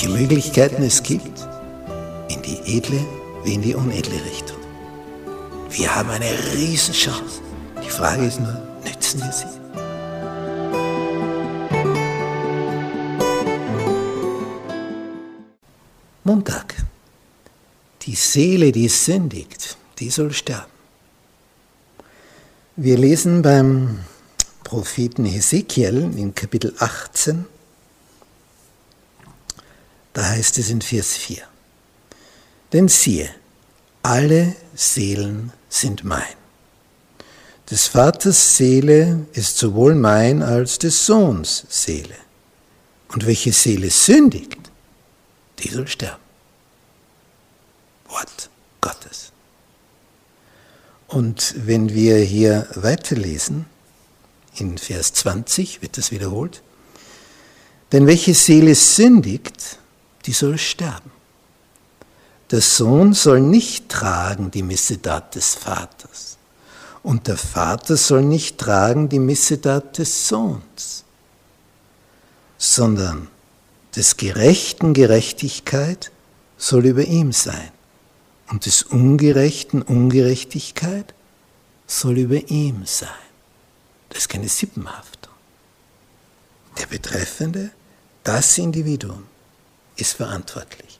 welche Möglichkeiten es gibt, in die edle wie in die unedle Richtung. Wir haben eine Riesenchance. Die Frage ist nur, nützen wir sie? Montag. Die Seele, die sündigt, die soll sterben. Wir lesen beim Propheten Hesekiel in Kapitel 18, da heißt es in Vers 4, denn siehe, alle Seelen sind mein. Des Vaters Seele ist sowohl mein als des Sohns Seele. Und welche Seele sündigt, die soll sterben. Wort Gottes. Und wenn wir hier weiterlesen, in Vers 20 wird das wiederholt, denn welche Seele sündigt, die soll sterben. Der Sohn soll nicht tragen die Missedat des Vaters und der Vater soll nicht tragen die Missedat des Sohns, sondern des Gerechten Gerechtigkeit soll über ihm sein und des Ungerechten Ungerechtigkeit soll über ihm sein. Das ist keine Sippenhaftung. Der Betreffende, das Individuum, ist verantwortlich.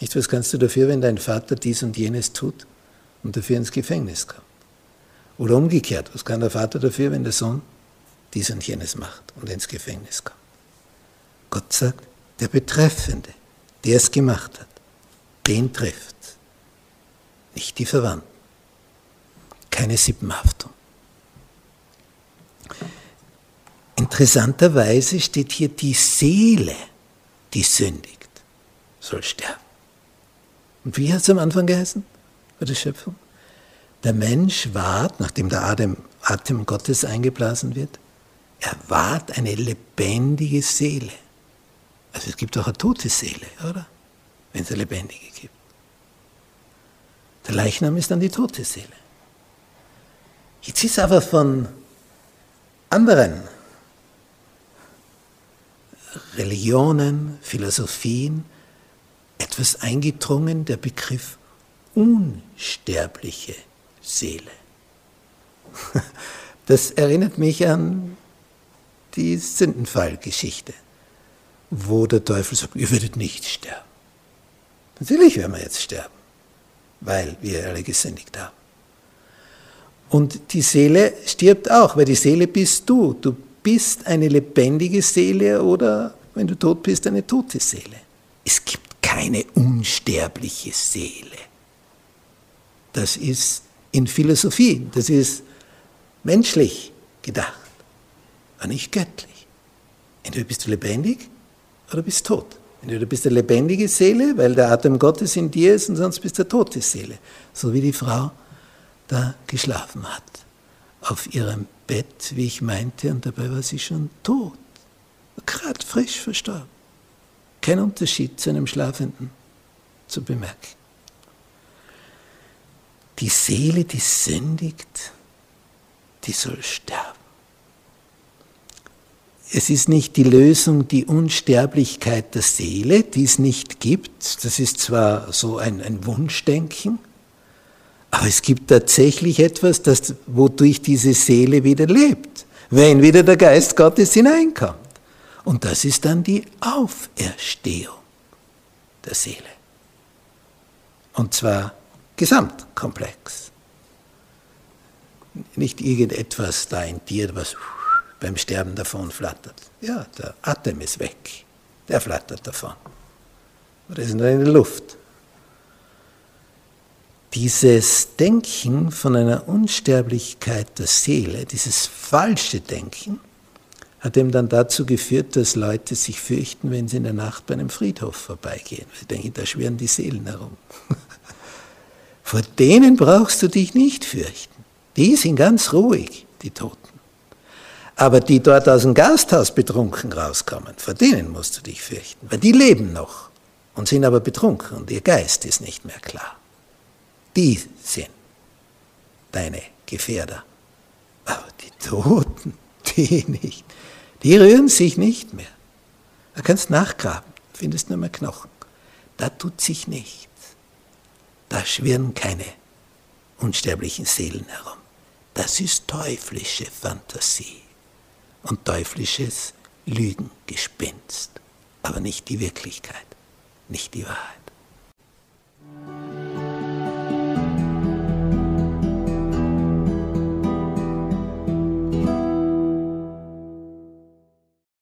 Nicht, was kannst du dafür, wenn dein Vater dies und jenes tut und dafür ins Gefängnis kommt? Oder umgekehrt, was kann der Vater dafür, wenn der Sohn dies und jenes macht und ins Gefängnis kommt? Gott sagt, der Betreffende, der es gemacht hat, den trifft, nicht die Verwandten. Keine Sippenhaftung. Interessanterweise steht hier die Seele, die sündigt, soll sterben. Und wie hat es am Anfang geheißen bei der Schöpfung? Der Mensch ward, nachdem der Atem, Atem Gottes eingeblasen wird, er ward eine lebendige Seele. Also es gibt auch eine tote Seele, oder? Wenn es eine lebendige gibt. Der Leichnam ist dann die tote Seele. Jetzt ist aber von anderen Religionen, Philosophien etwas eingedrungen, der Begriff unsterbliche Seele. Das erinnert mich an die Sündenfallgeschichte wo der Teufel sagt, ihr werdet nicht sterben. Natürlich werden wir jetzt sterben, weil wir alle gesündigt haben. Und die Seele stirbt auch, weil die Seele bist du. Du bist eine lebendige Seele oder, wenn du tot bist, eine tote Seele. Es gibt keine unsterbliche Seele. Das ist in Philosophie, das ist menschlich gedacht, aber nicht göttlich. Entweder bist du lebendig oder bist tot. Entweder du bist eine lebendige Seele, weil der Atem Gottes in dir ist, und sonst bist du eine tote Seele. So wie die Frau da geschlafen hat. Auf ihrem Bett, wie ich meinte, und dabei war sie schon tot. Gerade frisch verstorben. Kein Unterschied zu einem Schlafenden zu bemerken. Die Seele, die sündigt, die soll sterben. Es ist nicht die Lösung die Unsterblichkeit der Seele, die es nicht gibt. Das ist zwar so ein, ein Wunschdenken, aber es gibt tatsächlich etwas, das, wodurch diese Seele wieder lebt, wenn wieder der Geist Gottes hineinkommt. Und das ist dann die Auferstehung der Seele. Und zwar gesamtkomplex. Nicht irgendetwas da in dir, was beim Sterben davon flattert. Ja, der Atem ist weg. Der flattert davon. Oder ist nur in der Luft. Dieses Denken von einer Unsterblichkeit der Seele, dieses falsche Denken, hat ihm dann dazu geführt, dass Leute sich fürchten, wenn sie in der Nacht bei einem Friedhof vorbeigehen. Sie denken, da schwirren die Seelen herum. Vor denen brauchst du dich nicht fürchten. Die sind ganz ruhig, die Toten. Aber die dort aus dem Gasthaus betrunken rauskommen, vor denen musst du dich fürchten, weil die leben noch und sind aber betrunken und ihr Geist ist nicht mehr klar. Die sind deine Gefährder. Aber die Toten, die nicht, die rühren sich nicht mehr. Da kannst nachgraben, findest nur mehr Knochen. Da tut sich nichts. Da schwirren keine unsterblichen Seelen herum. Das ist teuflische Fantasie und teuflisches Lügengespinst, aber nicht die Wirklichkeit, nicht die Wahrheit.